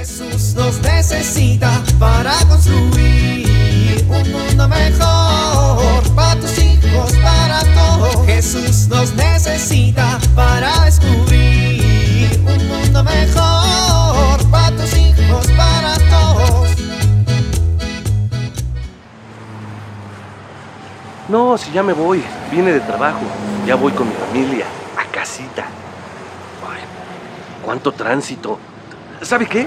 Jesús nos necesita para construir un mundo mejor para tus hijos, para todos. Jesús nos necesita para descubrir un mundo mejor para tus hijos, para todos. No, si ya me voy. Vine de trabajo. Ya voy con mi familia. A casita. Ay, cuánto tránsito. ¿Sabe qué?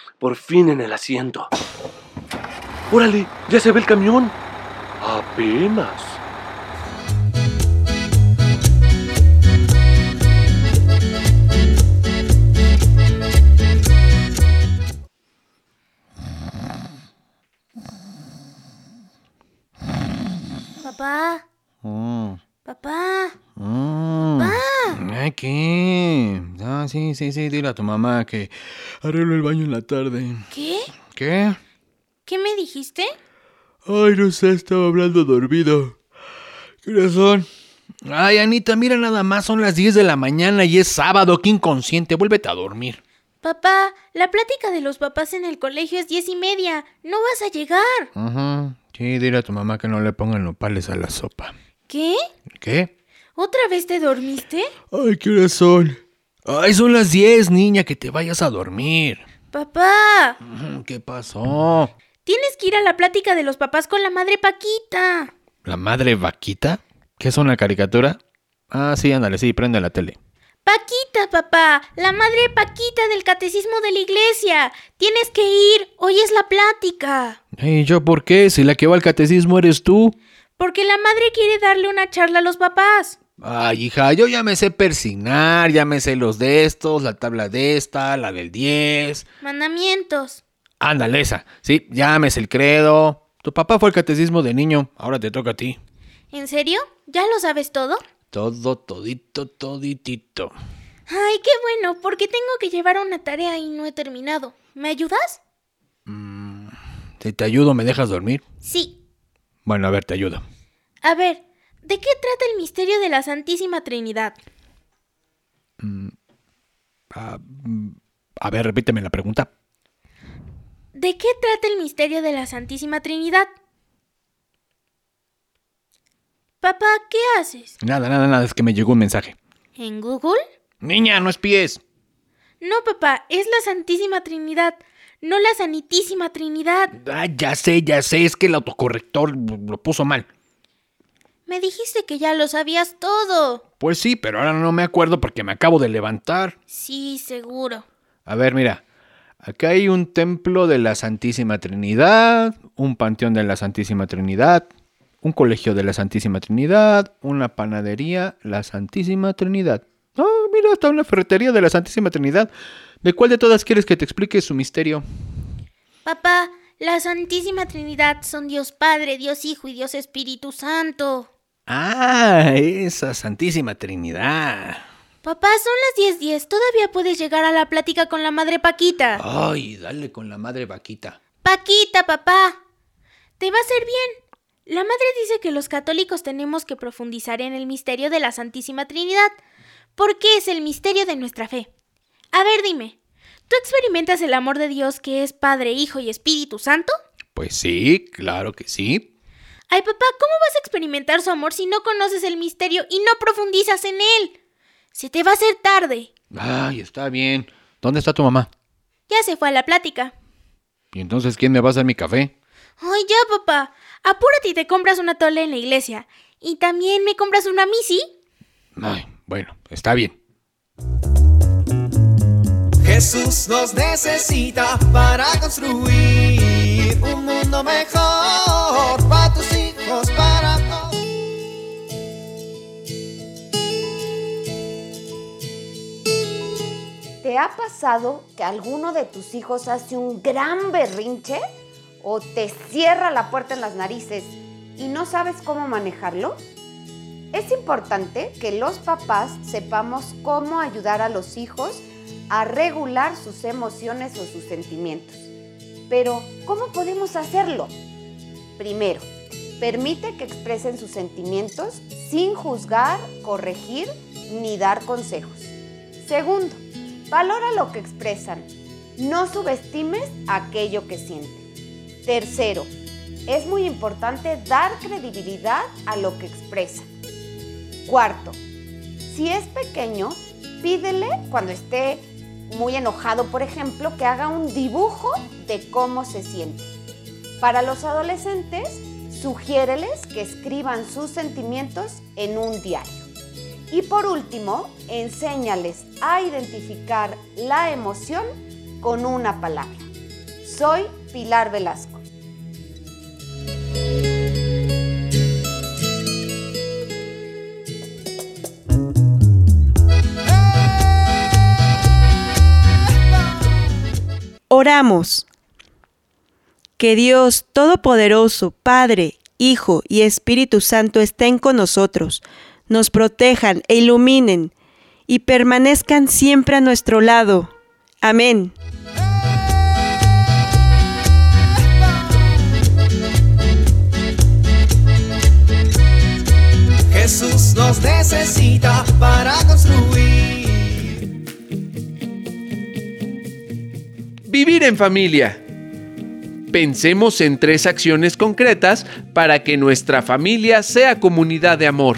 Por fin en el asiento. Órale, ya se ve el camión. Apenas. Papá, Mm, papá. mm. Ay, ¿qué? Ah, sí, sí, sí, dile a tu mamá que arreglo el baño en la tarde. ¿Qué? ¿Qué? ¿Qué me dijiste? Ay, no sé, estaba hablando dormido. ¿Qué horas son? Ay, Anita, mira nada más, son las 10 de la mañana y es sábado, qué inconsciente, vuélvete a dormir. Papá, la plática de los papás en el colegio es diez y media. No vas a llegar. Ajá, sí, dile a tu mamá que no le pongan nopales a la sopa. ¿Qué? ¿Qué? ¿Otra vez te dormiste? Ay, ¿qué horas son? Ay, son las 10, niña, que te vayas a dormir. Papá, ¿Qué pasó? tienes que ir a la plática de los papás con la madre Paquita. ¿La madre vaquita? ¿Qué es una caricatura? Ah, sí, ándale, sí, prende la tele. Paquita, papá, la madre Paquita del catecismo de la iglesia. Tienes que ir, hoy es la plática. ¿Y yo por qué? Si la que va al catecismo eres tú. Porque la madre quiere darle una charla a los papás. Ay, hija, yo ya me sé persignar, ya me sé los de estos, la tabla de esta, la del 10. Mandamientos. Ándale, esa. Sí, ya me sé el credo. Tu papá fue al catecismo de niño, ahora te toca a ti. ¿En serio? ¿Ya lo sabes todo? Todo, todito, toditito. Ay, qué bueno, porque tengo que llevar una tarea y no he terminado. ¿Me ayudas? Si te ayudo, ¿me dejas dormir? Sí. Bueno, a ver, te ayudo. A ver, ¿de qué trata el misterio de la Santísima Trinidad? A ver, repíteme la pregunta. ¿De qué trata el misterio de la Santísima Trinidad? Papá, ¿qué haces? Nada, nada, nada, es que me llegó un mensaje. ¿En Google? Niña, no espíes. No, papá, es la Santísima Trinidad, no la Sanitísima Trinidad. Ah, ya sé, ya sé, es que el autocorrector lo puso mal. Me dijiste que ya lo sabías todo. Pues sí, pero ahora no me acuerdo porque me acabo de levantar. Sí, seguro. A ver, mira. Acá hay un templo de la Santísima Trinidad, un panteón de la Santísima Trinidad, un colegio de la Santísima Trinidad, una panadería, la Santísima Trinidad. Ah, mira, hasta una ferretería de la Santísima Trinidad. ¿De cuál de todas quieres que te explique su misterio? Papá, la Santísima Trinidad son Dios Padre, Dios Hijo y Dios Espíritu Santo. Ah, esa Santísima Trinidad. Papá, son las 10:10. Todavía puedes llegar a la plática con la madre Paquita. Ay, dale con la madre vaquita. Paquita, papá. Te va a hacer bien. La madre dice que los católicos tenemos que profundizar en el misterio de la Santísima Trinidad, porque es el misterio de nuestra fe. A ver, dime, ¿tú experimentas el amor de Dios que es Padre, Hijo y Espíritu Santo? Pues sí, claro que sí. Ay, papá, ¿cómo vas a experimentar su amor si no conoces el misterio y no profundizas en él? Se te va a hacer tarde. Ay, está bien. ¿Dónde está tu mamá? Ya se fue a la plática. ¿Y entonces quién me va a hacer mi café? Ay, ya, papá. Apúrate y te compras una tole en la iglesia. Y también me compras una misi. Ay, bueno, está bien. Jesús nos necesita para construir un mundo mejor ¿Te ha pasado que alguno de tus hijos hace un gran berrinche o te cierra la puerta en las narices y no sabes cómo manejarlo? Es importante que los papás sepamos cómo ayudar a los hijos a regular sus emociones o sus sentimientos. Pero, ¿cómo podemos hacerlo? Primero, permite que expresen sus sentimientos sin juzgar, corregir ni dar consejos. Segundo, valora lo que expresan. No subestimes aquello que sienten. Tercero, es muy importante dar credibilidad a lo que expresan. Cuarto, si es pequeño, pídele cuando esté muy enojado, por ejemplo, que haga un dibujo de cómo se siente. Para los adolescentes, sugiéreles que escriban sus sentimientos en un diario. Y por último, enséñales a identificar la emoción con una palabra. Soy Pilar Velasco. Oramos. Que Dios Todopoderoso, Padre, Hijo y Espíritu Santo estén con nosotros, nos protejan e iluminen y permanezcan siempre a nuestro lado. Amén. Jesús nos necesita para construir. Vivir en familia. Pensemos en tres acciones concretas para que nuestra familia sea comunidad de amor,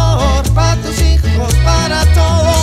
amor para tus hijos, para todos.